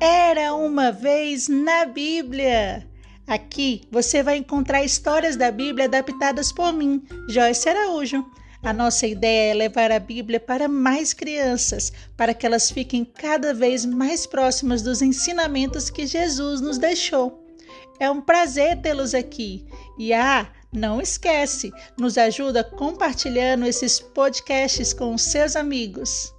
Era uma vez na Bíblia. Aqui você vai encontrar histórias da Bíblia adaptadas por mim, Joyce Araújo. A nossa ideia é levar a Bíblia para mais crianças, para que elas fiquem cada vez mais próximas dos ensinamentos que Jesus nos deixou. É um prazer tê-los aqui. E ah, não esquece, nos ajuda compartilhando esses podcasts com os seus amigos.